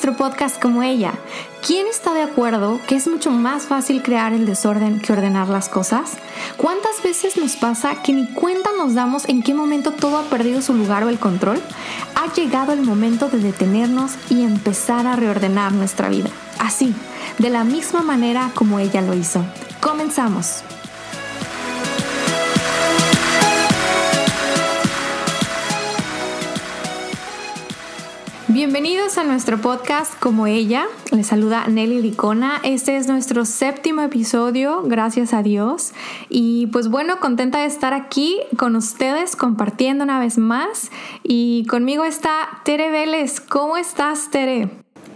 nuestro podcast como ella. ¿Quién está de acuerdo que es mucho más fácil crear el desorden que ordenar las cosas? ¿Cuántas veces nos pasa que ni cuenta nos damos en qué momento todo ha perdido su lugar o el control? Ha llegado el momento de detenernos y empezar a reordenar nuestra vida. Así, de la misma manera como ella lo hizo. Comenzamos. Bienvenidos a nuestro podcast como ella. Les saluda Nelly Licona. Este es nuestro séptimo episodio, gracias a Dios. Y pues bueno, contenta de estar aquí con ustedes compartiendo una vez más. Y conmigo está Tere Vélez. ¿Cómo estás, Tere?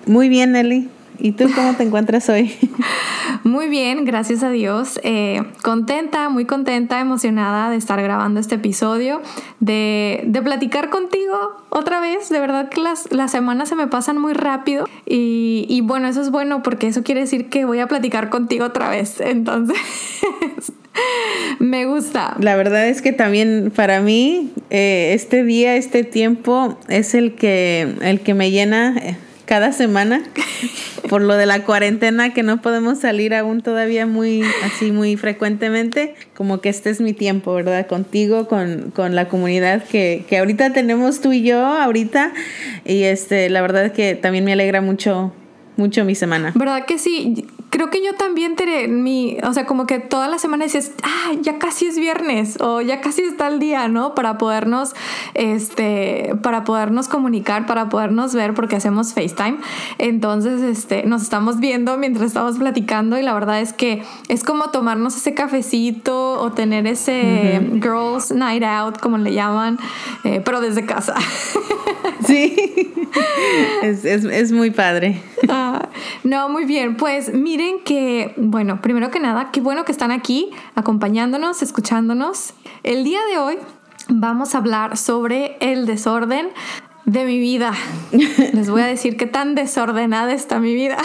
Muy bien, Nelly. ¿Y tú cómo te encuentras hoy? Muy bien, gracias a Dios. Eh, contenta, muy contenta, emocionada de estar grabando este episodio, de, platicar contigo otra vez. De verdad que las, las semanas se me pasan muy rápido y, y bueno, eso es bueno porque eso quiere decir que voy a platicar contigo otra vez. Entonces... Me gusta. La verdad es que también para mí eh, este día, este tiempo es el que, el que me llena eh, cada semana por lo de la cuarentena que no podemos salir aún todavía muy así muy frecuentemente como que este es mi tiempo verdad contigo con, con la comunidad que, que ahorita tenemos tú y yo ahorita y este la verdad es que también me alegra mucho mucho mi semana. ¿Verdad que sí? Creo que yo también, Tere, mi, o sea, como que toda la semana dices, ah, ya casi es viernes o ya casi está el día, ¿no? Para podernos, este, para podernos comunicar, para podernos ver, porque hacemos FaceTime. Entonces, este, nos estamos viendo mientras estamos platicando y la verdad es que es como tomarnos ese cafecito o tener ese Girls Night Out, como le llaman, eh, pero desde casa. Sí, es, es, es muy padre. Ah, no, muy bien. Pues que, bueno, primero que nada, qué bueno que están aquí acompañándonos, escuchándonos. El día de hoy vamos a hablar sobre el desorden de mi vida. Les voy a decir qué tan desordenada está mi vida.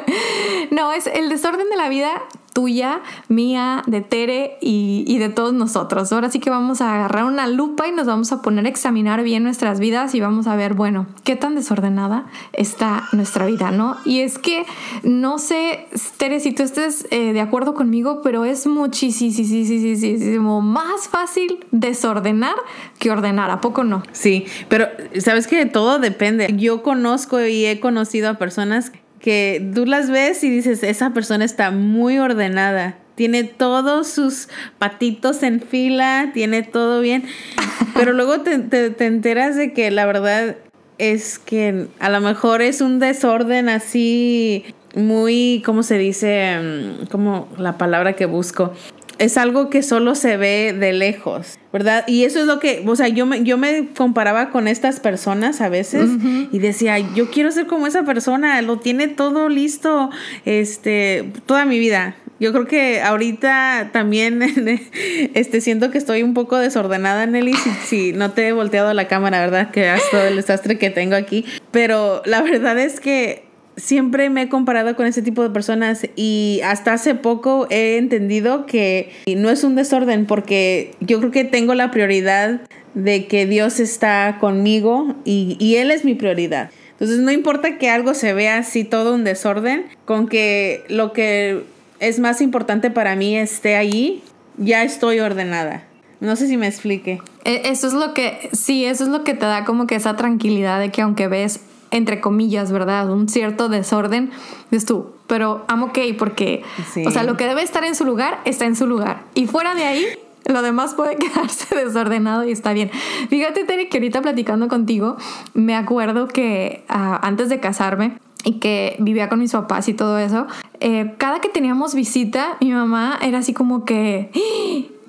no, es el desorden de la vida tuya, mía, de Tere y, de todos nosotros. Ahora sí que vamos a agarrar una lupa y nos vamos a poner a examinar bien nuestras vidas y vamos a ver, bueno, qué tan desordenada está nuestra vida, ¿no? Y es que no sé, Tere, si tú estés eh, de acuerdo conmigo, pero es muchísimo más fácil desordenar que ordenar, ¿a poco no? Sí, pero sabes que todo depende. Yo conozco y he conocido a personas que tú las ves y dices, esa persona está muy ordenada. Tiene todos sus patitos en fila, tiene todo bien. Pero luego te, te, enteras de que la verdad es que a lo mejor es un desorden así muy, ¿cómo se dice? Mm, como la palabra que busco es algo que solo se ve de lejos, ¿verdad? Y eso es lo que, o sea, yo me, yo me comparaba con estas personas a veces y decía, yo quiero ser como esa persona, lo tiene todo listo, este, toda mi vida. Yo creo que ahorita también este, siento que estoy un poco desordenada, Nelly, si, si no te he volteado la cámara, ¿verdad? Que has todo el desastre que tengo aquí. Pero la verdad es que siempre me he comparado con ese tipo de personas y hasta hace poco he entendido que no es un desorden porque yo creo que tengo la prioridad de que Dios está conmigo y, Él es mi prioridad. Entonces no importa que algo se vea así todo un desorden, con que lo que es más importante para mí esté allí, ya estoy ordenada. No sé si me explique. E, eso es lo que, sí, eso es lo que te da como que esa tranquilidad de que aunque ves entre comillas, ¿verdad? Un cierto desorden, dices tú, pero I'm ok porque, o sea, lo que debe estar en su lugar está en su lugar. Y fuera de ahí, lo demás puede quedarse desordenado y está bien. Fíjate, Tere, que ahorita platicando contigo, me acuerdo que ah, antes de casarme, y que vivía con mis papás y todo eso, eh, cada que teníamos visita, mi mamá era así como que,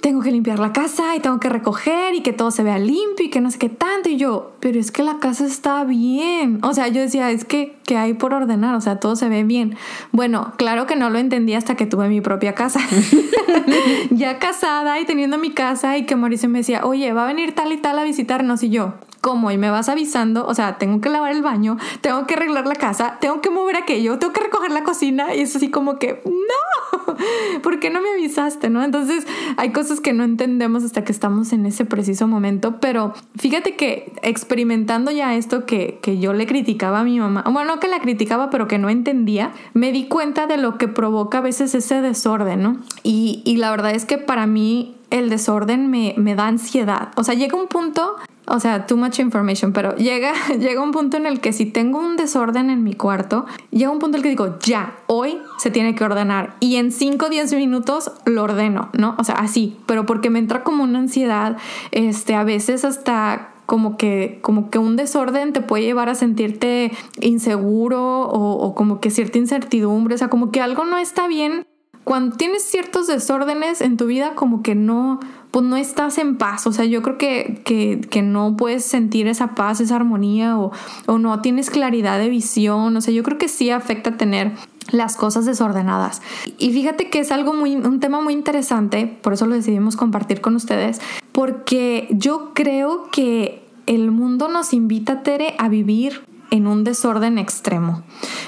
tengo que limpiar la casa y tengo que recoger y que todo se vea limpio y que no sé qué tanto. Y yo, pero es que la casa está bien. O sea, yo decía, es que, que hay por ordenar, o sea, todo se ve bien. Bueno, claro que no lo entendí hasta que tuve mi propia casa. ya casada y teniendo mi casa y que Mauricio me decía, oye, va a venir tal y tal a visitarnos y yo. Y me vas avisando, o sea, tengo que lavar el baño, tengo que arreglar la casa, tengo que mover aquello, tengo que recoger la cocina y es así como que, no, ¿por qué no me avisaste? ¿No? Entonces hay cosas que no entendemos hasta que estamos en ese preciso momento, pero fíjate que experimentando ya esto que, que yo le criticaba a mi mamá, bueno, no que la criticaba, pero que no entendía, me di cuenta de lo que provoca a veces ese desorden, ¿no? Y, y la verdad es que para mí el desorden me, me, da ansiedad. O sea, llega un punto o sea, too much information, pero llega, llega un punto en el que si tengo un desorden en mi cuarto, llega un punto en el que digo, ya, hoy se tiene que ordenar y en 5 o 10 minutos lo ordeno, ¿no? O sea, así, pero porque me entra como una ansiedad, este, a veces hasta como que, como que un desorden te puede llevar a sentirte inseguro o, o como que cierta incertidumbre, o sea, como que algo no está bien. Cuando tienes ciertos desórdenes en tu vida, como que no, pues no estás en paz. O sea, yo creo que, que, no puedes sentir esa paz, esa armonía o, o, no tienes claridad de visión. O sea, yo creo que sí afecta tener las cosas desordenadas. Y fíjate que es algo muy, un tema muy interesante, por eso lo decidimos compartir con ustedes, porque yo creo que el mundo nos invita, Tere, a vivir en un desorden extremo.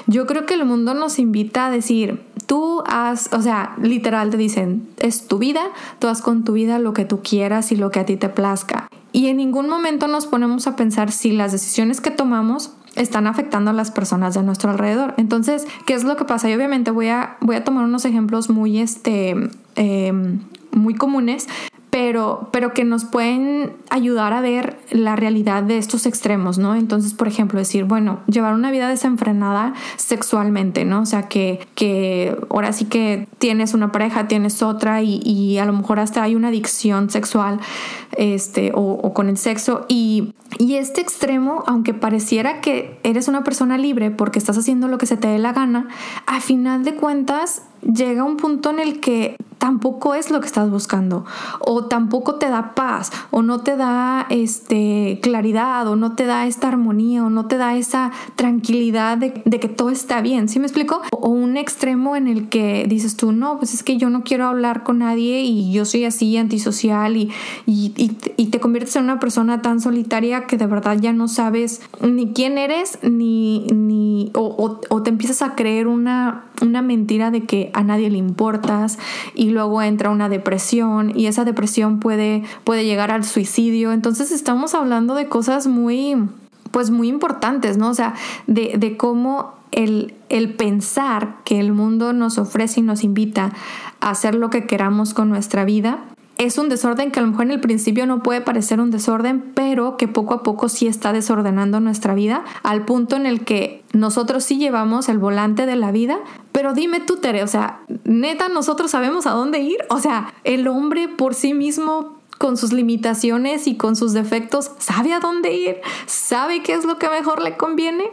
Yo creo que el mundo nos invita a decir, tú haz, o sea, literal te dicen, es tu vida, tú haz con tu vida lo que tú quieras y lo que a ti te plazca. Y en ningún momento nos ponemos a pensar si las decisiones que tomamos están afectando a las personas de nuestro alrededor. Entonces, ¿qué es lo que pasa? Y obviamente voy a, voy a tomar unos ejemplos muy, este, em, muy comunes, pero, pero que nos pueden ayudar a ver la realidad de estos extremos, ¿no? Entonces, por ejemplo, decir, bueno, llevar una vida desenfrenada sexualmente, ¿no? O sea, que, que ahora sí que tienes una pareja, tienes otra y, y a lo mejor hasta hay una adicción sexual este, o, con el sexo y, y este extremo, aunque pareciera que eres una persona libre porque estás haciendo lo que se te dé la gana, a final de cuentas llega un punto en el que tampoco es lo que estás buscando o tampoco te da paz o no te da este claridad o no te da esta armonía o no te da esa tranquilidad de, que todo está bien, ¿sí me explico? O un extremo en el que dices tú, no, pues es que yo no quiero hablar con nadie y yo soy así antisocial y, y, te conviertes en una persona tan solitaria que de verdad ya no sabes ni quién eres ni, ni o, o te empiezas a creer una, una mentira de que a nadie le importas y luego entra una depresión y esa depresión puede, puede llegar al suicidio. Entonces estamos hablando de cosas muy, pues muy importantes, ¿no? O sea, de, de cómo el, el, pensar que el mundo nos ofrece y nos invita a hacer lo que queramos con nuestra vida es un desorden que a lo mejor en el principio no puede parecer un desorden, pero que poco a poco sí está desordenando nuestra vida, al punto en el que nosotros sí llevamos el volante de la vida, pero dime tú, Tere, o sea, neta, nosotros sabemos a dónde ir, o sea, el hombre por sí mismo con sus limitaciones y con sus defectos, sabe a dónde ir, sabe qué es lo que mejor le conviene.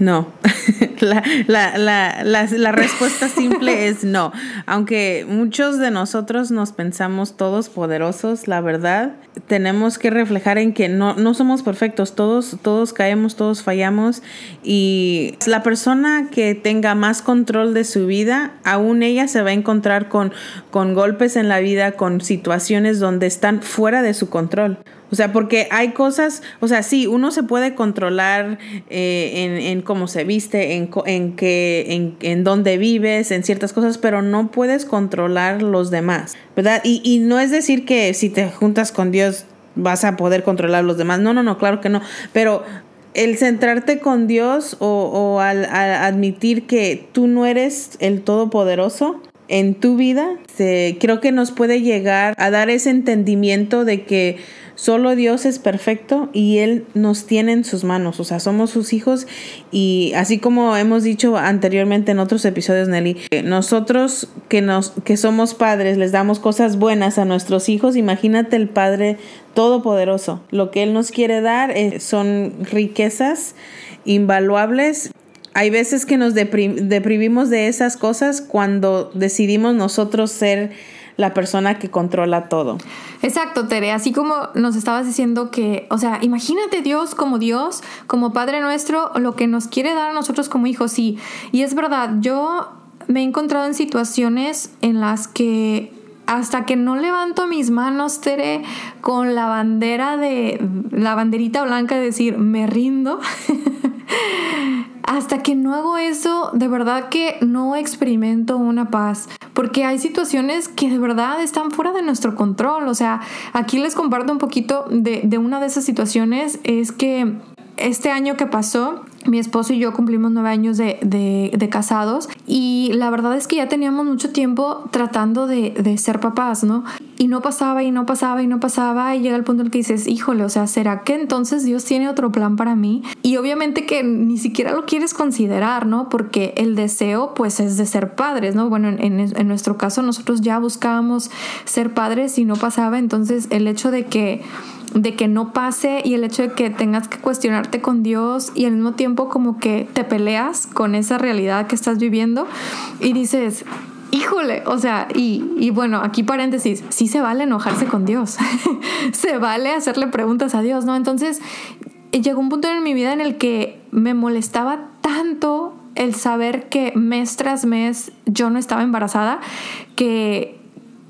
No, la, la, la, la, respuesta simple es no. Aunque muchos de nosotros nos pensamos todos poderosos, la verdad, tenemos que reflejar en que no, no somos perfectos, todos, todos caemos, todos fallamos y la persona que tenga más control de su vida, aún ella se va a encontrar con, con golpes en la vida, con situaciones donde están fuera de su control. O sea, porque hay cosas, o sea, sí, uno se puede controlar eh, en, cómo se viste, en, en, que, en, en dónde vives, en ciertas cosas, pero no puedes controlar los demás, ¿verdad? Y, y no es decir que si te juntas con Dios vas a poder controlar los demás. No, no, no, claro que no. Pero el centrarte con Dios o, o al, admitir que tú no eres el todopoderoso en tu vida, se, creo que nos puede llegar a dar ese entendimiento de que Solo Dios es perfecto y Él nos tiene en sus manos, o sea, somos sus hijos y así como hemos dicho anteriormente en otros episodios, Nelly, nosotros que, nos, que somos padres les damos cosas buenas a nuestros hijos, imagínate el Padre Todopoderoso. Lo que Él nos quiere dar eh, son riquezas invaluables hay veces que nos deprimimos de esas cosas cuando decidimos nosotros ser la persona que controla todo. Exacto, Tere, así como nos estabas diciendo que, o sea, imagínate Dios como Dios, como Padre nuestro, lo que nos quiere dar a nosotros como hijos, sí. Y es verdad, yo me he encontrado en situaciones en las que hasta que no levanto mis manos, Tere, con la bandera de la banderita blanca de decir, me rindo. hasta que no hago eso, de verdad que no experimento una paz, porque hay situaciones que de verdad están fuera de nuestro control. O sea, aquí les comparto un poquito de, de una de esas situaciones, es que este año que pasó, mi esposo y yo cumplimos nueve años de, de, casados y la verdad es que ya teníamos mucho tiempo tratando de, de, ser papás, ¿no? Y no pasaba y no pasaba y no pasaba y llega el punto en el que dices, híjole, o sea, ¿será que entonces Dios tiene otro plan para mí? Y obviamente que ni siquiera lo quieres considerar, ¿no? Porque el deseo pues es de ser padres, ¿no? Bueno, en, en nuestro caso nosotros ya buscábamos ser padres y no pasaba, entonces el hecho de que de que no pase y el hecho de que tengas que cuestionarte con Dios y al mismo tiempo como que te peleas con esa realidad que estás viviendo y dices, híjole, o sea, y, y, bueno, aquí paréntesis, sí se vale enojarse con Dios, se vale hacerle preguntas a Dios, ¿no? Entonces, llegó un punto en mi vida en el que me molestaba tanto el saber que mes tras mes yo no estaba embarazada, que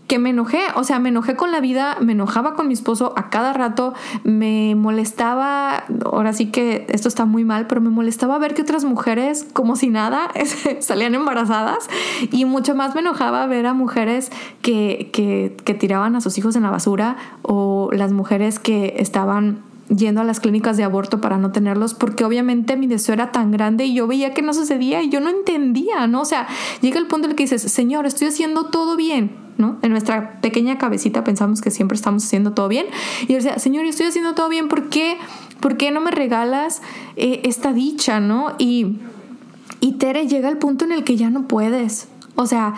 que me enojé, o sea, me enojé con la vida, me enojaba con mi esposo a cada rato, me molestaba, ahora sí que esto está muy mal, pero me molestaba ver que otras mujeres, como si nada, salían embarazadas y mucho más me enojaba ver a mujeres que, que, que tiraban a sus hijos en la basura o las mujeres que estaban yendo a las clínicas de aborto para no tenerlos, porque obviamente mi deseo era tan grande y yo veía que no sucedía y yo no entendía, ¿no? O sea, llega el punto en el que dices, Señor, estoy haciendo todo bien, ¿no? En nuestra pequeña cabecita pensamos que siempre estamos haciendo todo bien. Y decía, Señor, estoy haciendo todo bien, ¿por qué, ¿Por qué no me regalas eh, esta dicha, ¿no? Y, y Tere llega el punto en el que ya no puedes. O sea,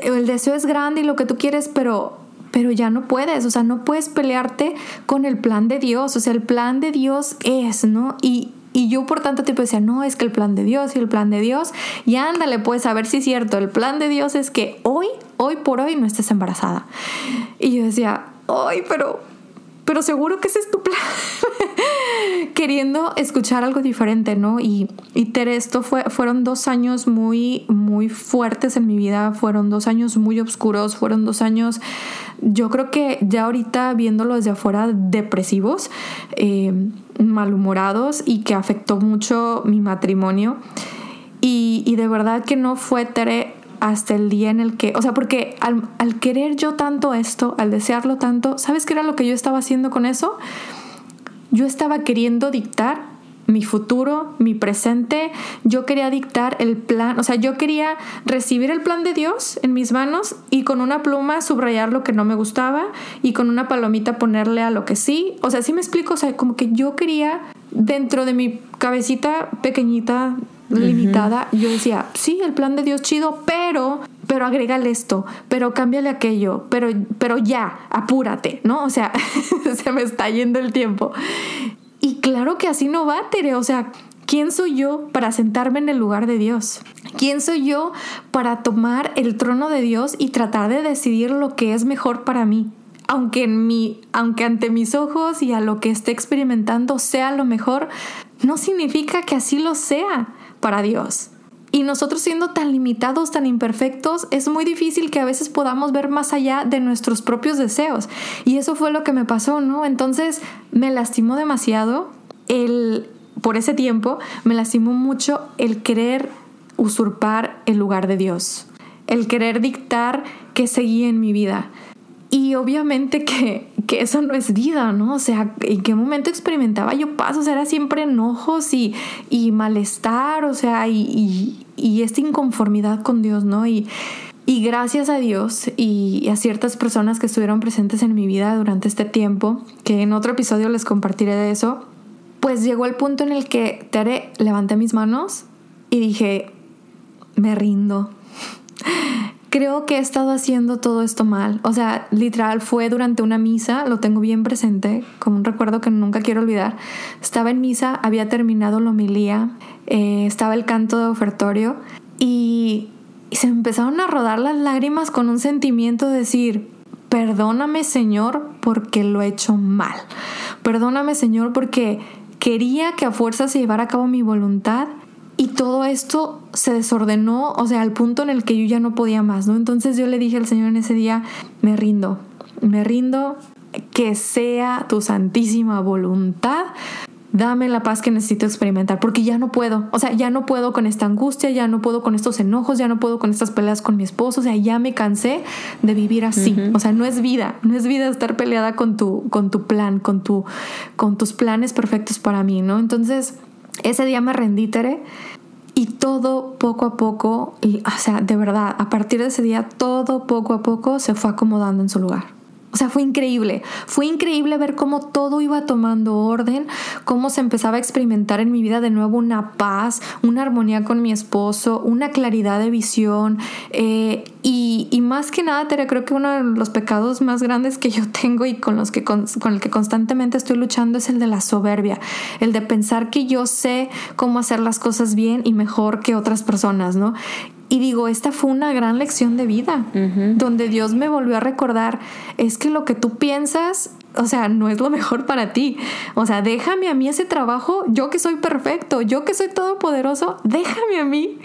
el deseo es grande y lo que tú quieres, pero pero ya no puedes, o sea, no puedes pelearte con el plan de Dios, o sea, el plan de Dios es, ¿no? Y, y yo por tanto tiempo decía, no, es que el plan de Dios y el plan de Dios, y ándale, pues a ver si es cierto, el plan de Dios es que hoy, hoy por hoy no estés embarazada. Y yo decía, ay, pero, pero seguro que ese es tu plan. Queriendo escuchar algo diferente, ¿no? Y, y Tere, esto fue, fueron dos años muy, muy fuertes en mi vida, fueron dos años muy oscuros, fueron dos años yo creo que ya ahorita viéndolo desde afuera, depresivos, eh, malhumorados y que afectó mucho mi matrimonio. Y, de verdad que no fue Tere hasta el día en el que, o sea, porque al, querer yo tanto esto, al desearlo tanto, ¿sabes qué era lo que yo estaba haciendo con eso? Yo estaba queriendo dictar mi futuro, mi presente. Yo quería dictar el plan, o sea, yo quería recibir el plan de Dios en mis manos y con una pluma subrayar lo que no me gustaba y con una palomita ponerle a lo que sí. O sea, sí me explico, o sea, como que yo quería dentro de mi cabecita pequeñita, limitada, yo decía, sí, el plan de Dios chido, pero pero agrégale esto, pero cámbiale aquello, pero, pero ya, apúrate, ¿no? O sea, se me está yendo el tiempo. Y claro que así no va, Tere. O sea, ¿quién soy yo para sentarme en el lugar de Dios? ¿Quién soy yo para tomar el trono de Dios y tratar de decidir lo que es mejor para mí? Aunque, en mi, aunque ante mis ojos y a lo que esté experimentando sea lo mejor, no significa que así lo sea para Dios. Y nosotros siendo tan limitados, tan imperfectos, es muy difícil que a veces podamos ver más allá de nuestros propios deseos. Y eso fue lo que me pasó, ¿no? Entonces me lastimó demasiado el, por ese tiempo, me lastimó mucho el querer usurpar el lugar de Dios, el querer dictar que seguía en mi vida. Y obviamente que, que, eso no es vida, ¿no? O sea, ¿en qué momento experimentaba yo paz? O sea, era siempre enojos y, y malestar, o sea, y, y, esta inconformidad con Dios, ¿no? Y, y gracias a Dios y a ciertas personas que estuvieron presentes en mi vida durante este tiempo, que en otro episodio les compartiré de eso, pues llegó el punto en el que Tere levanté mis manos y dije, me rindo creo que he estado haciendo todo esto mal. O sea, literal fue durante una misa, lo tengo bien presente, como un recuerdo que nunca quiero olvidar. Estaba en misa, había terminado la homilía, eh, estaba el canto de ofertorio y, se empezaron a rodar las lágrimas con un sentimiento de decir, perdóname Señor porque lo he hecho mal. Perdóname Señor porque quería que a fuerza se llevara a cabo mi voluntad Y todo esto se desordenó, o sea, al punto en el que yo ya no podía más, ¿no? Entonces yo le dije al Señor en ese día, me rindo, me rindo, que sea tu santísima voluntad dame la paz que necesito experimentar, porque ya no puedo, o sea, ya no puedo con esta angustia, ya no puedo con estos enojos, ya no puedo con estas peleas con mi esposo, o sea, ya me cansé de vivir así, o sea, no es vida, no es vida estar peleada con tu, con tu plan, con, tu, con tus planes perfectos para mí, ¿no? Entonces, ese día me rendí, Tere, y todo poco a poco, y, o sea, de verdad, a partir de ese día, todo poco a poco se fue acomodando en su lugar. O sea, fue increíble. Fue increíble ver cómo todo iba tomando orden, cómo se empezaba a experimentar en mi vida de nuevo una paz, una armonía con mi esposo, una claridad de visión. Eh, y, más que nada, Tere, creo que uno de los pecados más grandes que yo tengo y con, los que, con el que constantemente estoy luchando es el de la soberbia, el de pensar que yo sé cómo hacer las cosas bien y mejor que otras personas, ¿no? Y digo, esta fue una gran lección de vida, donde Dios me volvió a recordar, es que lo que tú piensas, o sea, no es lo mejor para ti. O sea, déjame a mí ese trabajo, yo que soy perfecto, yo que soy todopoderoso, déjame a mí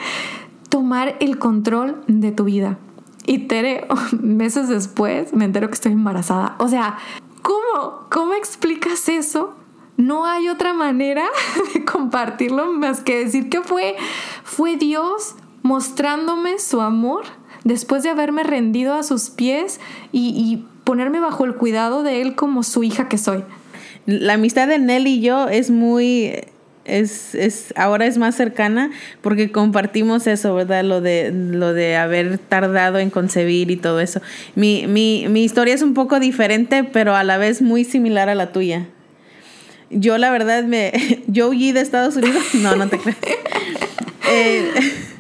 tomar el control de tu vida. Y Tere, meses después, me entero que estoy embarazada. O sea, ¿cómo? ¿Cómo explicas eso? No hay otra manera de compartirlo más que decir que fue, fue Dios mostrándome su amor después de haberme rendido a sus pies y, ponerme bajo el cuidado de él como su hija que soy. La amistad de Nelly y yo es muy es, es, ahora es más cercana porque compartimos eso, ¿verdad? Lo de, lo de haber tardado en concebir y todo eso. Mi, mi, mi historia es un poco diferente, pero a la vez muy similar a la tuya. Yo la verdad me, yo huí de Estados Unidos, no, no te creo. Eh,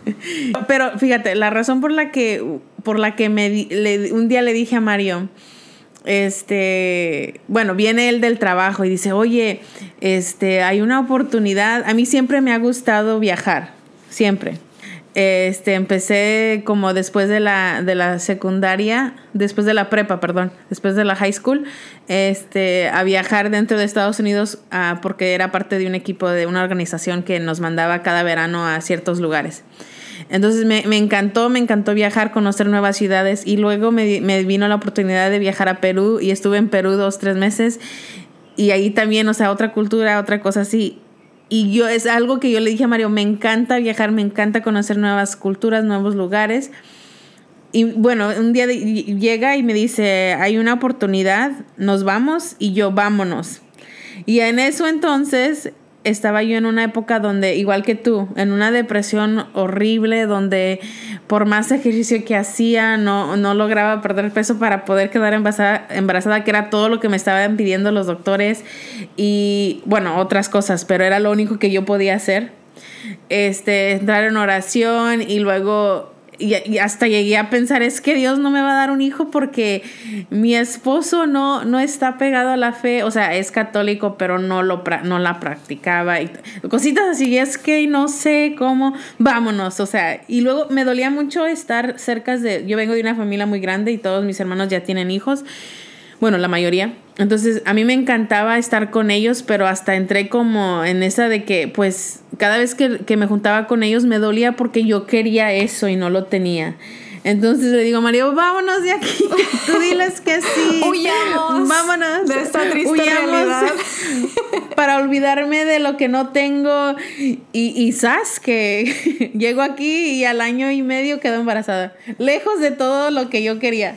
pero fíjate, la razón por la que, por la que me, un día le dije a Mario, este, bueno, viene él del trabajo y dice, oye, este, hay una oportunidad, a mí siempre me ha gustado viajar, siempre. Este, empecé como después de la, de la secundaria, después de la prepa, perdón, después de la high school, este, a viajar dentro de Estados Unidos ah, porque era parte de un equipo de una organización que nos mandaba cada verano a ciertos lugares. Entonces me, encantó, me encantó viajar, conocer nuevas ciudades y luego me, me, vino la oportunidad de viajar a Perú y estuve en Perú dos, tres meses y ahí también, o sea, otra cultura, otra cosa así. Y yo es algo que yo le dije a Mario, me encanta viajar, me encanta conocer nuevas culturas, nuevos lugares. Y bueno, un día llega y me dice, hay una oportunidad, nos vamos y yo vámonos. Y en eso entonces estaba yo en una época donde, igual que tú, en una depresión horrible, donde por más ejercicio que hacía, no, no lograba perder peso para poder quedar embarazada, embarazada, que era todo lo que me estaban pidiendo los doctores y, bueno, otras cosas, pero era lo único que yo podía hacer. Este, entrar en oración y luego y, hasta llegué a pensar, es que Dios no me va a dar un hijo porque mi esposo no, no está pegado a la fe, o sea, es católico, pero no, lo, no la practicaba. Y cositas así, es que no sé cómo, vámonos, o sea, y luego me dolía mucho estar cerca de, yo vengo de una familia muy grande y todos mis hermanos ya tienen hijos bueno, la mayoría. Entonces, a mí me encantaba estar con ellos, pero hasta entré como en esa de que, pues, cada vez que, me juntaba con ellos me dolía porque yo quería eso y no lo tenía. Entonces le digo a Mario, vámonos de aquí. Tú diles que sí. Huyamos. Vámonos. De esta triste realidad. Para olvidarme de lo que no tengo. Y, y sabes que llego aquí y al año y medio quedo embarazada. Lejos de todo lo que yo quería.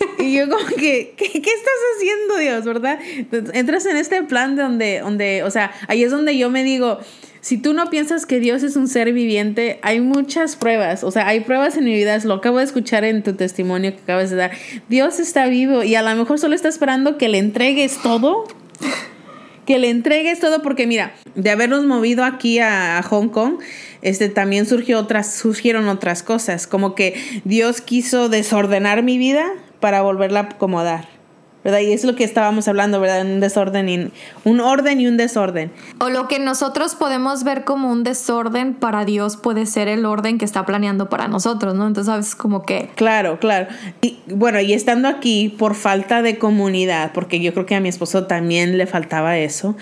Y yo como que, ¿qué, estás haciendo, Dios? ¿Verdad? entras en este plan donde, donde, o sea, ahí es donde yo me digo, si tú no piensas que Dios es un ser viviente, hay muchas pruebas, o sea, hay pruebas en mi vida, lo acabo de escuchar en tu testimonio que acabas de dar. Dios está vivo y a lo mejor solo está esperando que le entregues todo. Que le entregues todo, porque mira, de habernos movido aquí a, Hong Kong, este, también surgió otras, surgieron otras cosas, como que Dios quiso desordenar mi vida para volverla a acomodar. ¿verdad? Y es lo que estábamos hablando, ¿verdad? Un desorden, y, un orden y un desorden. O lo que nosotros podemos ver como un desorden para Dios puede ser el orden que está planeando para nosotros, ¿no? Entonces, ¿sabes? Como que... Claro, claro. Y bueno, y estando aquí por falta de comunidad, porque yo creo que a mi esposo también le faltaba eso,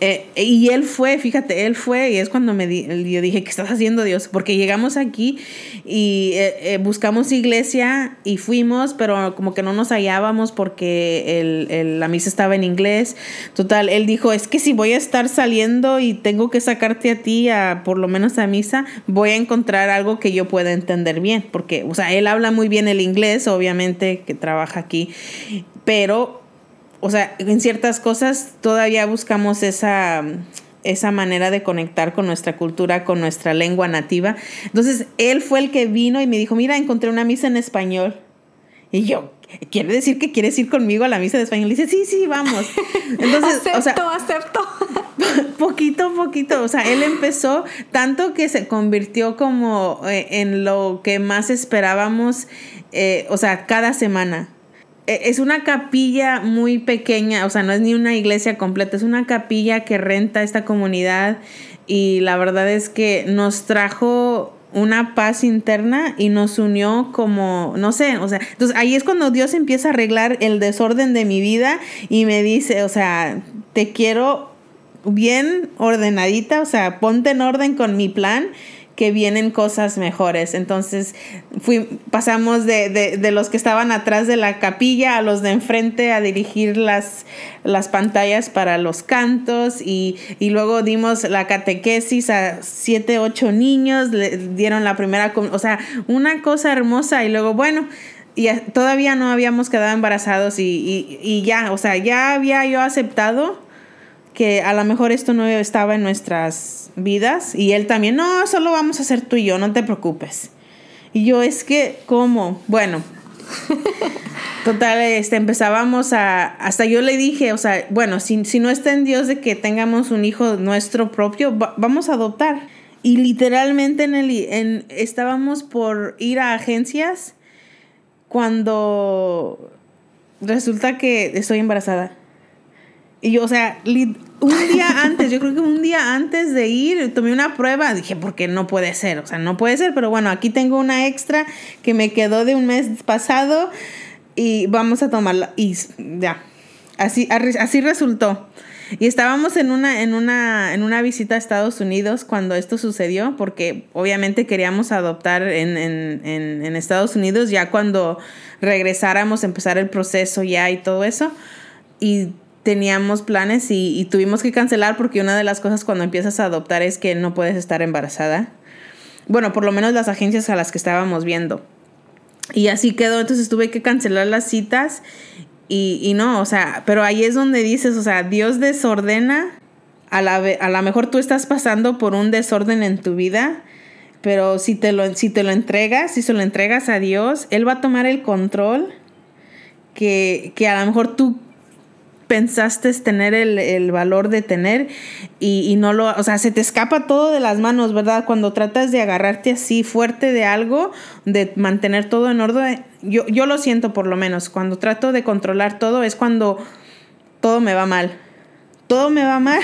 eh, y él fue, fíjate, él fue y es cuando me yo dije, ¿qué estás haciendo Dios? Porque llegamos aquí y eh, eh, buscamos iglesia y fuimos, pero como que no nos hallábamos porque el, la misa estaba en inglés. Total, él dijo, es que si voy a estar saliendo y tengo que sacarte a ti a por lo menos a misa, voy a encontrar algo que yo pueda entender bien, porque, o sea, él habla muy bien el inglés, obviamente, que trabaja aquí, pero o sea, en ciertas cosas todavía buscamos esa, esa manera de conectar con nuestra cultura, con nuestra lengua nativa. Entonces, él fue el que vino y me dijo, mira, encontré una misa en español. Y yo, ¿quiere decir que quieres ir conmigo a la misa de español? Y dice, sí, sí, vamos. Entonces, acepto, acepto. Poquito, poquito. O sea, él empezó tanto que se convirtió como eh, en lo que más esperábamos, eh, o sea, cada semana. E, es una capilla muy pequeña, o sea, no es ni una iglesia completa, es una capilla que renta esta comunidad y la verdad es que nos trajo una paz interna y nos unió como, no sé, o sea, entonces ahí es cuando Dios empieza a arreglar el desorden de mi vida y me dice, o sea, te quiero bien ordenadita, o sea, ponte en orden con mi plan que vienen cosas mejores. Entonces fui, pasamos de, de, de, los que estaban atrás de la capilla a los de enfrente a dirigir las, las pantallas para los cantos y, y luego dimos la catequesis a siete, ocho niños, le dieron la primera, o sea, una cosa hermosa y luego, bueno, y todavía no habíamos quedado embarazados y, y, y ya, o sea, ya había yo aceptado que a lo mejor esto no estaba en nuestras vidas y él también, no, solo vamos a hacer tú y yo, no te preocupes. Y yo es que, ¿cómo? Bueno, total, este, empezábamos a, hasta yo le dije, o sea, bueno, si, si no está en Dios de que tengamos un hijo nuestro propio, vamos a adoptar. Y literalmente en el, en, estábamos por ir a agencias cuando resulta que estoy embarazada. Y yo, o sea, un día antes, yo creo que un día antes de ir, tomé una prueba, dije, porque no puede ser, o sea, no puede ser, pero bueno, aquí tengo una extra que me quedó de un mes pasado y vamos a tomarla. Y ya, así, así resultó. Y estábamos en una, en, una, en una visita a Estados Unidos cuando esto sucedió, porque obviamente queríamos adoptar en, en, en, en Estados Unidos, ya cuando regresáramos, empezar el proceso ya y todo eso. Y teníamos planes y, tuvimos que cancelar porque una de las cosas cuando empiezas a adoptar es que no puedes estar embarazada. Bueno, por lo menos las agencias a las que estábamos viendo. Y así quedó, entonces tuve que cancelar las citas y, y no, o sea, pero ahí es donde dices, o sea, Dios desordena, a la, a mejor tú estás pasando por un desorden en tu vida, pero si te, lo, si te lo entregas, si se lo entregas a Dios, Él va a tomar el control que, que a lo mejor tú pensaste tener el, valor de tener y, no lo, o sea, se te escapa todo de las manos, ¿verdad? Cuando tratas de agarrarte así fuerte de algo, de mantener todo en orden, yo, yo lo siento por lo menos, cuando trato de controlar todo es cuando todo me va mal. Todo me va mal.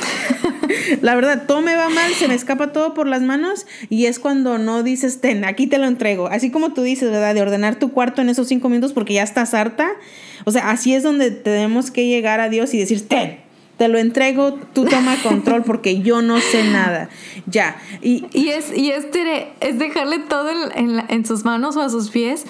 La verdad, todo me va mal, se me escapa todo por las manos y es cuando no dices, ten, aquí te lo entrego. Así como tú dices, ¿verdad? De ordenar tu cuarto en esos cinco minutos porque ya estás harta. O sea, así es donde tenemos que llegar a Dios y decir, ten, te lo entrego, tú toma control porque yo no sé nada. Ya. Y, y es, y es, es dejarle todo en, en sus manos o a sus pies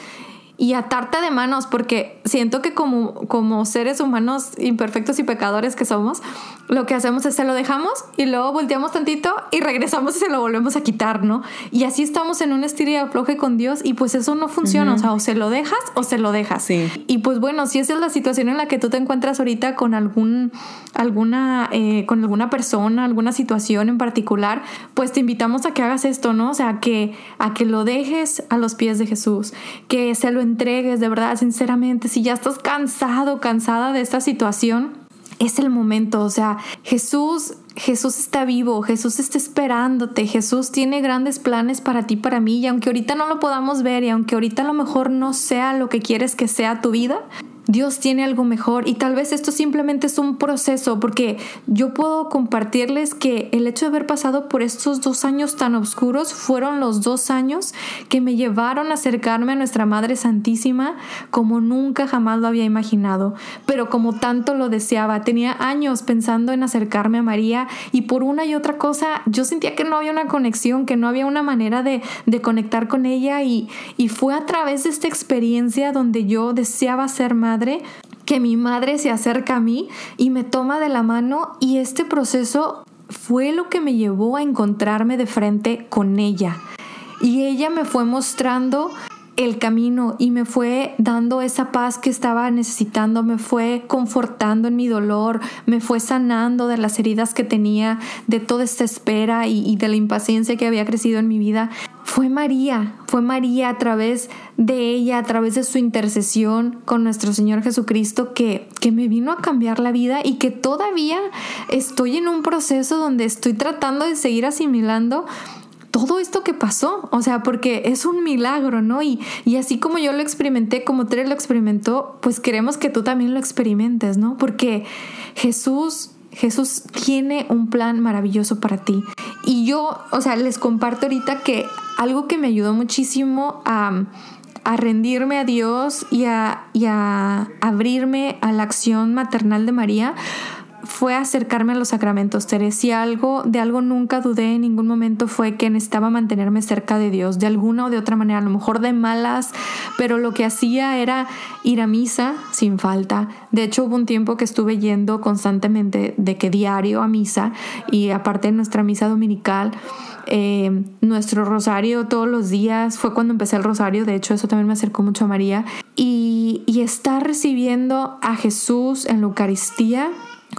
y atarte de manos, porque siento que como, como seres humanos imperfectos y pecadores que somos, lo que hacemos es se lo dejamos y luego volteamos tantito y regresamos y se lo volvemos a quitar, ¿no? Y así estamos en un estilo de afloje con Dios y pues eso no funciona, o sea, o se lo dejas o se lo dejas. Sí. Y pues bueno, si esa es la situación en la que tú te encuentras ahorita con algún, alguna, eh, con alguna persona, alguna situación en particular, pues te invitamos a que hagas esto, ¿no? O sea, que, a que lo dejes a los pies de Jesús, que se lo entregues de verdad, sinceramente, si ya estás cansado, cansada de esta situación, es el momento, o sea, Jesús, Jesús está vivo, Jesús está esperándote, Jesús tiene grandes planes para ti, para mí, y aunque ahorita no lo podamos ver y aunque ahorita a lo mejor no sea lo que quieres que sea tu vida, Dios tiene algo mejor y tal vez esto simplemente es un proceso porque yo puedo compartirles que el hecho de haber pasado por estos dos años tan oscuros fueron los dos años que me llevaron a acercarme a nuestra Madre Santísima como nunca jamás lo había imaginado, pero como tanto lo deseaba. Tenía años pensando en acercarme a María y por una y otra cosa yo sentía que no había una conexión, que no había una manera de, de conectar con ella y, y fue a través de esta experiencia donde yo deseaba ser madre que mi madre se acerca a mí y me toma de la mano y este proceso fue lo que me llevó a encontrarme de frente con ella. Y ella me fue mostrando el camino y me fue dando esa paz que estaba necesitando, me fue confortando en mi dolor, me fue sanando de las heridas que tenía, de toda esta espera y, de la impaciencia que había crecido en mi vida. Fue María, fue María a través de ella, a través de su intercesión con nuestro Señor Jesucristo que, que me vino a cambiar la vida y que todavía estoy en un proceso donde estoy tratando de seguir asimilando todo esto que pasó, o sea, porque es un milagro, ¿no? Y, y así como yo lo experimenté, como Tere lo experimentó, pues queremos que tú también lo experimentes, ¿no? Porque Jesús Jesús tiene un plan maravilloso para ti. Y yo, o sea, les comparto ahorita que algo que me ayudó muchísimo a, a rendirme a Dios y a, y a abrirme a la acción maternal de María fue acercarme a los sacramentos, Teresa. Si algo, de algo nunca dudé en ningún momento fue que necesitaba mantenerme cerca de Dios, de alguna o de otra manera, a lo mejor de malas, pero lo que hacía era ir a misa sin falta. De hecho, hubo un tiempo que estuve yendo constantemente de que diario a misa y aparte de nuestra misa dominical, eh, nuestro rosario todos los días, fue cuando empecé el rosario, de hecho eso también me acercó mucho a María, y, y estar recibiendo a Jesús en la Eucaristía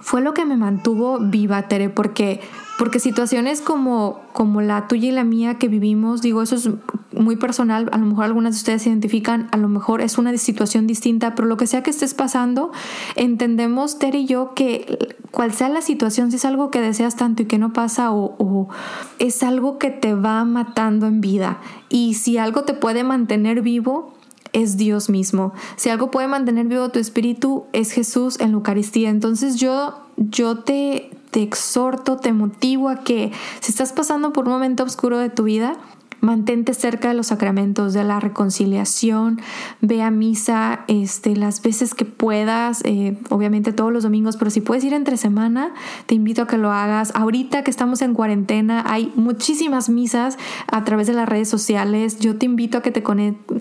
fue lo que me mantuvo viva, Tere, porque, porque situaciones como, como la tuya y la mía que vivimos, digo, eso es muy personal, a lo mejor algunas de ustedes se identifican, a lo mejor es una situación distinta, pero lo que sea que estés pasando, entendemos, Tere y yo, que cual sea la situación, si es algo que deseas tanto y que no pasa o, o es algo que te va matando en vida, y si algo te puede mantener vivo, es Dios mismo. Si algo puede mantener vivo tu espíritu, es Jesús en la Eucaristía. Entonces yo, yo te, te exhorto, te motivo a que si estás pasando por un momento oscuro de tu vida, Mantente cerca de los sacramentos de la reconciliación, ve a misa este, las veces que puedas, eh, obviamente todos los domingos, pero si puedes ir entre semana, te invito a que lo hagas. Ahorita que estamos en cuarentena, hay muchísimas misas a través de las redes sociales. Yo te invito a que te,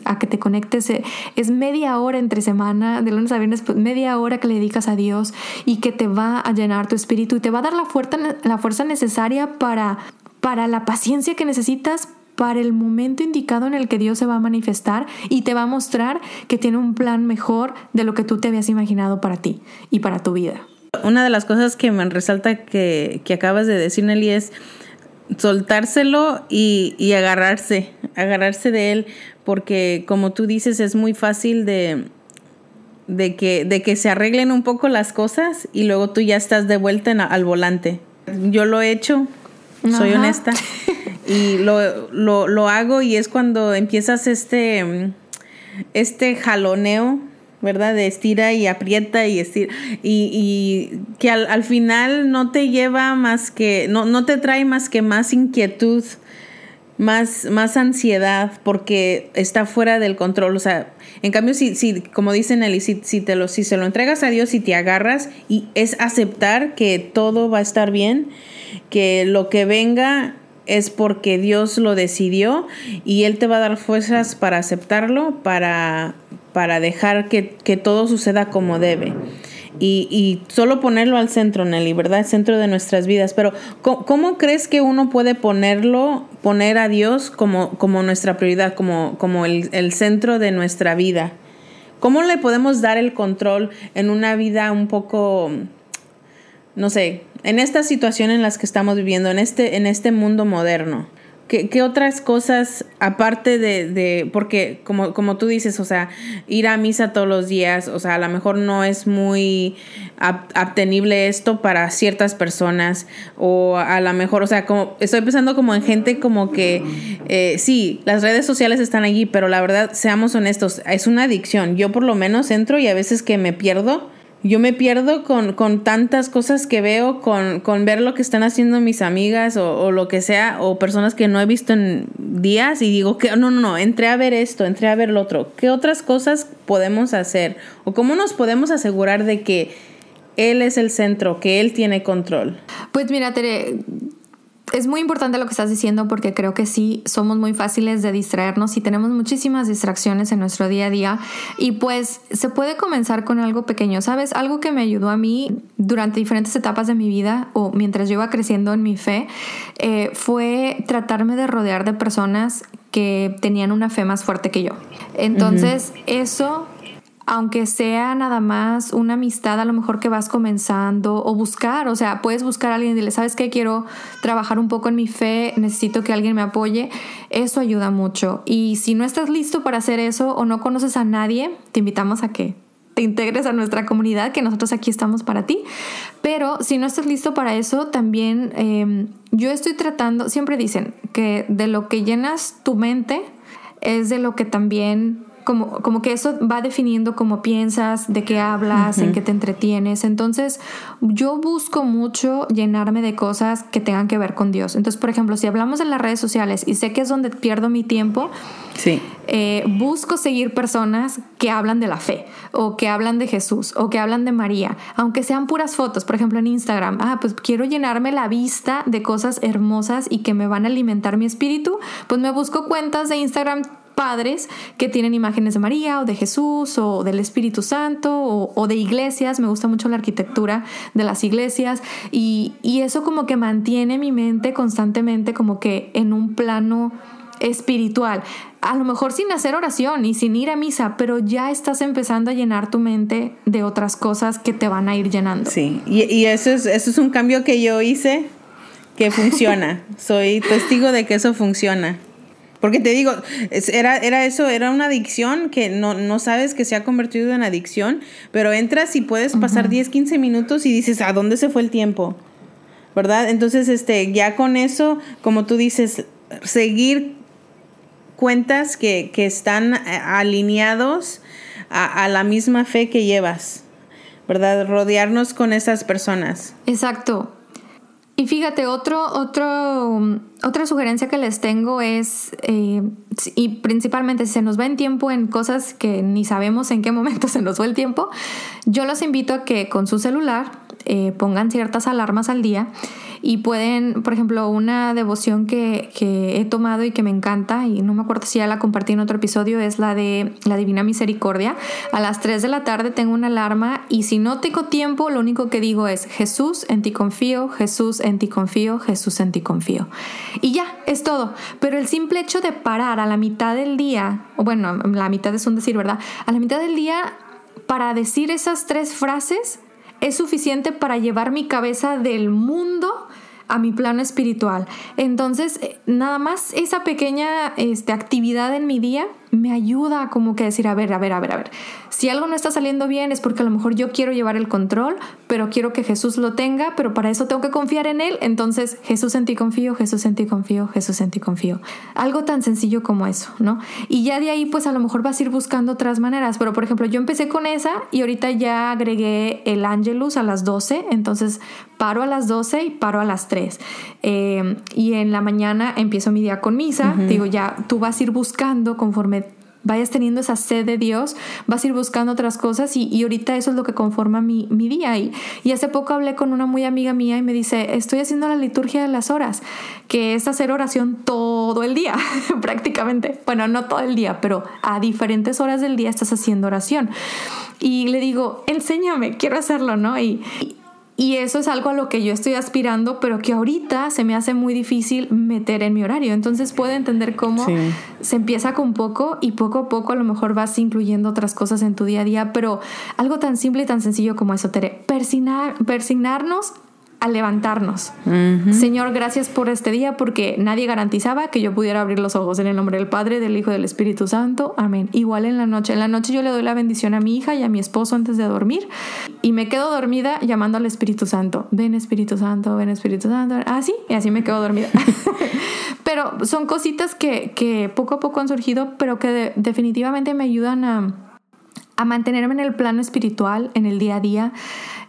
a que te conectes. Eh, es media hora entre semana, de lunes a viernes, pues media hora que le dedicas a Dios y que te va a llenar tu espíritu y te va a dar la fuerza, la fuerza necesaria para, para la paciencia que necesitas para el momento indicado en el que Dios se va a manifestar y te va a mostrar que tiene un plan mejor de lo que tú te habías imaginado para ti y para tu vida. Una de las cosas que me resalta que, acabas de decir, Nelly, es soltárselo y, y, agarrarse, agarrarse de él, porque como tú dices, es muy fácil de, de, que, de que se arreglen un poco las cosas y luego tú ya estás de vuelta al volante. Yo lo he hecho, soy honesta. Y lo, lo, lo, hago y es cuando empiezas este, este jaloneo, ¿verdad? De estira y aprieta y estira. Y, y que al, al, final no te lleva más que, no, no te trae más que más inquietud, más, más ansiedad, porque está fuera del control. O sea, en cambio, si, si como dicen Eli, si, si, te lo, si se lo entregas a Dios y te agarras, y es aceptar que todo va a estar bien, que lo que venga es porque Dios lo decidió y Él te va a dar fuerzas para aceptarlo, para, para dejar que, todo suceda como debe. Y, solo ponerlo al centro, Nelly, ¿verdad? El centro de nuestras vidas. Pero, ¿cómo, crees que uno puede ponerlo, poner a Dios como, como nuestra prioridad, como, como el, el centro de nuestra vida? ¿Cómo le podemos dar el control en una vida un poco, no sé, en esta situación en las que estamos viviendo, en este, en este mundo moderno, ¿Qué, otras cosas, aparte de, de, porque como, como tú dices, o sea, ir a misa todos los días, o sea, a lo mejor no es muy obtenible esto para ciertas personas, o a lo mejor, o sea, como estoy pensando como en gente como que, eh, sí, las redes sociales están allí, pero la verdad, seamos honestos, es una adicción. Yo por lo menos entro y a veces que me pierdo yo me pierdo con, con tantas cosas que veo, con, con, ver lo que están haciendo mis amigas o, lo que sea, o personas que no he visto en días y digo que no, no, no, entré a ver esto, entré a ver lo otro. ¿Qué otras cosas podemos hacer? ¿O cómo nos podemos asegurar de que él es el centro, que él tiene control? Pues mira, Tere, es muy importante lo que estás diciendo porque creo que sí somos muy fáciles de distraernos y tenemos muchísimas distracciones en nuestro día a día y pues se puede comenzar con algo pequeño, ¿sabes? Algo que me ayudó a mí durante diferentes etapas de mi vida o mientras yo iba creciendo en mi fe eh, fue tratarme de rodear de personas que tenían una fe más fuerte que yo. Entonces eso aunque sea nada más una amistad a lo mejor que vas comenzando o buscar, o sea, puedes buscar a alguien y decirle, ¿sabes qué? Quiero trabajar un poco en mi fe, necesito que alguien me apoye, eso ayuda mucho. Y si no estás listo para hacer eso o no conoces a nadie, te invitamos a que te integres a nuestra comunidad, que nosotros aquí estamos para ti. Pero si no estás listo para eso, también em, yo estoy tratando, siempre dicen que de lo que llenas tu mente es de lo que también como, como que eso va definiendo cómo piensas, de qué hablas, en qué te entretienes. Entonces, yo busco mucho llenarme de cosas que tengan que ver con Dios. Entonces, por ejemplo, si hablamos de las redes sociales y sé que es donde pierdo mi tiempo, sí. Eh, busco seguir personas que hablan de la fe o que hablan de Jesús o que hablan de María, aunque sean puras fotos, por ejemplo en Instagram. Ah, pues quiero llenarme la vista de cosas hermosas y que me van a alimentar mi espíritu, pues me busco cuentas de Instagram padres que tienen imágenes de María o de Jesús o del Espíritu Santo o, de iglesias. Me gusta mucho la arquitectura de las iglesias y, y eso como que mantiene mi mente constantemente como que en un plano espiritual. A lo mejor sin hacer oración y sin ir a misa, pero ya estás empezando a llenar tu mente de otras cosas que te van a ir llenando. Sí, y, y eso, es, eso es un cambio que yo hice que funciona. Soy testigo de que eso funciona. Porque te digo, era, era eso, era una adicción que no, no sabes que se ha convertido en adicción, pero entras y puedes pasar 10, 15 minutos y dices, ¿a dónde se fue el tiempo? ¿Verdad? Entonces, este, ya con eso, como tú dices, seguir cuentas que, están eh, alineados a, a la misma fe que llevas, ¿verdad? Rodearnos con esas personas. Exacto. Y fíjate, otro, otro, otra sugerencia que les tengo es, eh, y principalmente si se nos va en tiempo en cosas que ni sabemos en qué momento se nos va el tiempo, yo los invito a que con su celular eh, pongan ciertas alarmas al día y pueden, por ejemplo, una devoción que, he tomado y que me encanta, y no me acuerdo si ya la compartí en otro episodio, es la de la Divina Misericordia. A las 3 de la tarde tengo una alarma y si no tengo tiempo, lo único que digo es Jesús, en ti confío, Jesús, en ti confío, Jesús, en ti confío. Y ya, es todo. Pero el simple hecho de parar a la mitad del día, bueno, la mitad es un decir, ¿verdad? A la mitad del día para decir esas tres frases es suficiente para llevar mi cabeza del mundo a mi plano espiritual. Entonces, eh, nada más esa pequeña este, actividad en mi día me ayuda como que decir, a ver, a ver, a ver, a ver, si algo no está saliendo bien es porque a lo mejor yo quiero llevar el control, pero quiero que Jesús lo tenga, pero para eso tengo que confiar en Él. Entonces, Jesús en ti confío, Jesús en ti confío, Jesús en ti confío. Algo tan sencillo como eso, ¿no? Y ya de ahí, pues a lo mejor vas a ir buscando otras maneras, pero por ejemplo, yo empecé con esa y ahorita ya agregué el Angelus a las 12, entonces paro a las 12 y paro a las 3. Eh, y en la mañana empiezo mi día con misa, digo, ya tú vas a ir buscando conforme vayas teniendo esa sed de Dios, vas a ir buscando otras cosas y, ahorita eso es lo que conforma mi, mi día. Y, y, hace poco hablé con una muy amiga mía y me dice, estoy haciendo la liturgia de las horas, que es hacer oración todo el día, prácticamente. Bueno, no todo el día, pero a diferentes horas del día estás haciendo oración. Y le digo, enséñame, quiero hacerlo, ¿no? y y eso es algo a lo que yo estoy aspirando, pero que ahorita se me hace muy difícil meter en mi horario. Entonces puedo entender cómo se empieza con poco y poco a poco a lo mejor vas incluyendo otras cosas en tu día a día, pero algo tan simple y tan sencillo como eso, Tere, persignar, persignarnos a levantarnos. Señor, gracias por este día porque nadie garantizaba que yo pudiera abrir los ojos en el nombre del Padre, del Hijo y del Espíritu Santo. Amén. Igual en la noche. En la noche yo le doy la bendición a mi hija y a mi esposo antes de dormir y me quedo dormida llamando al Espíritu Santo. Ven Espíritu Santo, ven Espíritu Santo. Así, ah, y así me quedo dormida. pero son cositas que, que, poco a poco han surgido, pero que definitivamente me ayudan a, a mantenerme en el plano espiritual, en el día a día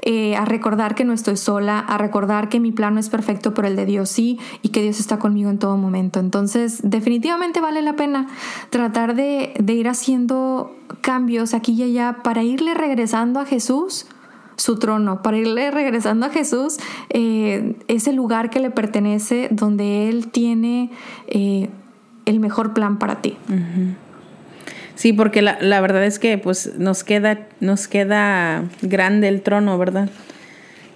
eh, a recordar que no estoy sola, a recordar que mi plan no es perfecto, pero el de Dios sí, y que Dios está conmigo en todo momento. Entonces, definitivamente vale la pena tratar de, ir haciendo cambios aquí y allá para irle regresando a Jesús su trono, para irle regresando a Jesús eh, ese lugar que le pertenece, donde Él tiene eh, el mejor plan para ti. Sí, porque la, la, verdad es que pues nos queda, nos queda grande el trono, ¿verdad?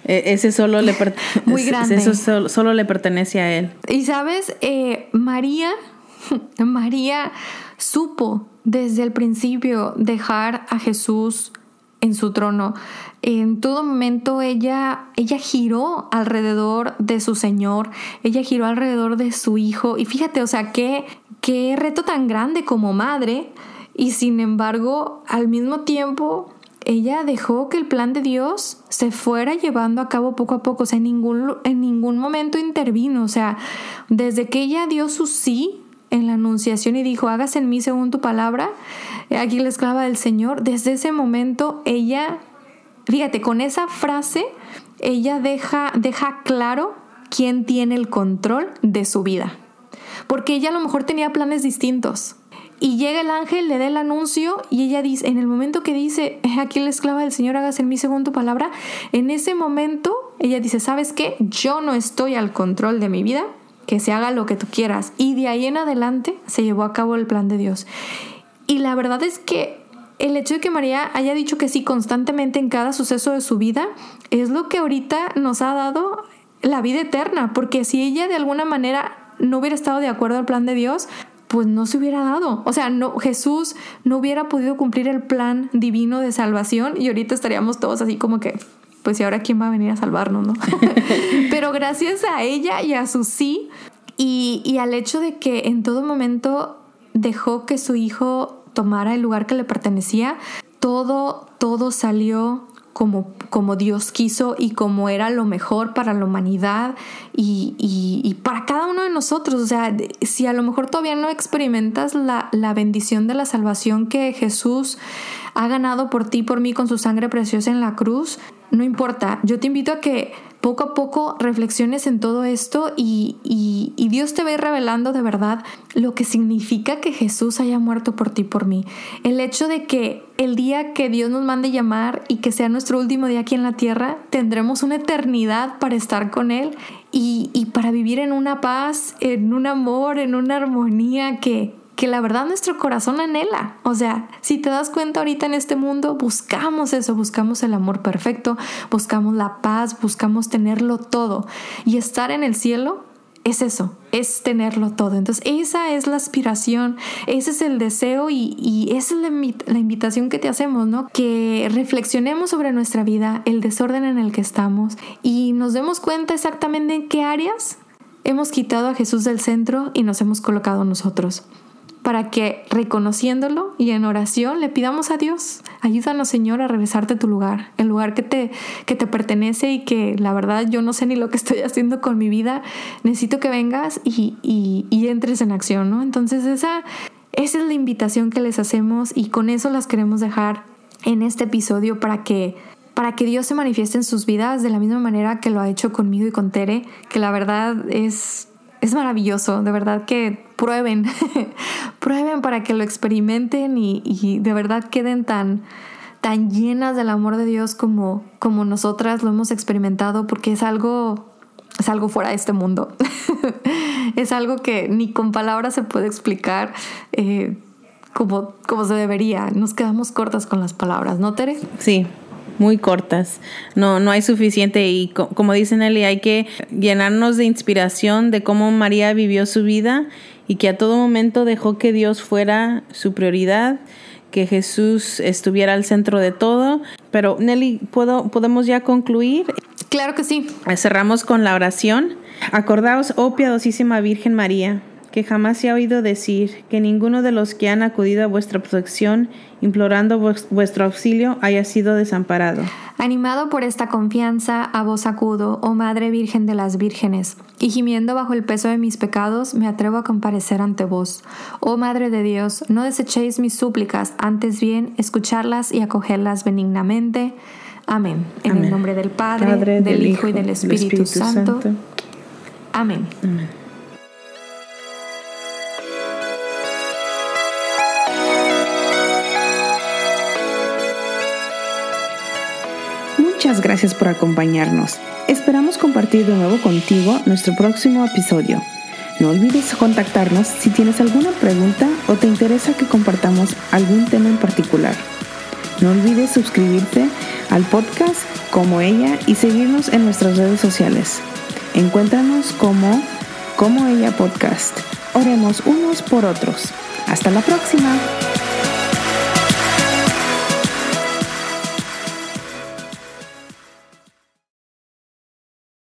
E, ese solo le Muy grande. Eso solo, le pertenece a él. Y sabes, eh, María, María supo desde el principio dejar a Jesús en su trono. En todo momento ella, ella giró alrededor de su Señor, ella giró alrededor de su Hijo. Y fíjate, o sea, qué, qué reto tan grande como madre y sin embargo, al mismo tiempo, ella dejó que el plan de Dios se fuera llevando a cabo poco a poco. O sea, en ningún, en ningún momento intervino. O sea, desde que ella dio su sí en la anunciación y dijo, hágase en mí según tu palabra, aquí la esclava del Señor, desde ese momento ella, fíjate, con esa frase, ella deja, deja claro quién tiene el control de su vida. Porque ella a lo mejor tenía planes distintos. Y llega el ángel, le da el anuncio y ella dice, en el momento que dice, aquí la esclava del Señor, hagas en mí según palabra, en ese momento ella dice, ¿sabes qué? Yo no estoy al control de mi vida, que se haga lo que tú quieras. Y de ahí en adelante se llevó a cabo el plan de Dios. Y la verdad es que el hecho de que María haya dicho que sí constantemente en cada suceso de su vida es lo que ahorita nos ha dado la vida eterna, porque si ella de alguna manera no hubiera estado de acuerdo al plan de Dios, pues no se hubiera dado. O sea, no, Jesús no hubiera podido cumplir el plan divino de salvación y ahorita estaríamos todos así como que, pues y ahora quién va a venir a salvarnos, ¿no? Pero gracias a ella y a su sí y, y al hecho de que en todo momento dejó que su hijo tomara el lugar que le pertenecía, todo, todo salió como, como Dios quiso y como era lo mejor para la humanidad y, y, para cada uno de nosotros. O sea, si a lo mejor todavía no experimentas la, la bendición de la salvación que Jesús ha ganado por ti, por mí, con su sangre preciosa en la cruz, no importa. Yo te invito a que poco a poco reflexiones en todo esto y, Dios te va a ir revelando de verdad lo que significa que Jesús haya muerto por ti, por mí. El hecho de que el día que Dios nos mande llamar y que sea nuestro último día aquí en la tierra, tendremos una eternidad para estar con Él y, y para vivir en una paz, en un amor, en una armonía que, que la verdad nuestro corazón anhela. O sea, si te das cuenta ahorita en este mundo, buscamos eso, buscamos el amor perfecto, buscamos la paz, buscamos tenerlo todo. Y estar en el cielo es eso, es tenerlo todo. Entonces, esa es la aspiración, ese es el deseo y, esa es la, la, invitación que te hacemos, ¿no? Que reflexionemos sobre nuestra vida, el desorden en el que estamos y nos demos cuenta exactamente en qué áreas hemos quitado a Jesús del centro y nos hemos colocado nosotros para que reconociéndolo y en oración le pidamos a Dios, ayúdanos Señor a regresarte a tu lugar, el lugar que te, que te pertenece y que la verdad yo no sé ni lo que estoy haciendo con mi vida, necesito que vengas y, y, entres en acción, ¿no? Entonces esa, esa es la invitación que les hacemos y con eso las queremos dejar en este episodio para que para que Dios se manifieste en sus vidas de la misma manera que lo ha hecho conmigo y con Tere, que la verdad es es maravilloso, de verdad que prueben, prueben para que lo experimenten y, de verdad queden tan, tan llenas del amor de Dios como, como nosotras lo hemos experimentado, porque es algo, es algo fuera de este mundo. es algo que ni con palabras se puede explicar. Eh, como, como se debería. Nos quedamos cortas con las palabras, ¿no, Tere? Sí, muy cortas. No, no hay suficiente y como dice Nelly, hay que llenarnos de inspiración de cómo María vivió su vida y que a todo momento dejó que Dios fuera su prioridad, que Jesús estuviera al centro de todo. Pero Nelly, ¿puedo, ¿podemos ya concluir? Claro que sí. Cerramos con la oración. Acordaos, oh piadosísima Virgen María, que jamás se ha oído decir que ninguno de los que han acudido a vuestra protección, implorando vuestro auxilio, haya sido desamparado. Animado por esta confianza, a vos acudo, oh Madre Virgen de las Vírgenes, y gimiendo bajo el peso de mis pecados, me atrevo a comparecer ante vos. Oh Madre de Dios, no desechéis mis súplicas, antes bien, escucharlas y acogerlas benignamente. Amén. En el nombre del Padre, del, Hijo y del Espíritu, Santo. Amén. Gracias por acompañarnos. Esperamos compartir de nuevo contigo nuestro próximo episodio. No olvides contactarnos si tienes alguna pregunta o te interesa que compartamos algún tema en particular. No olvides suscribirte al podcast como ella y seguirnos en nuestras redes sociales. Encuéntranos como como ella podcast. Oremos unos por otros. Hasta la próxima.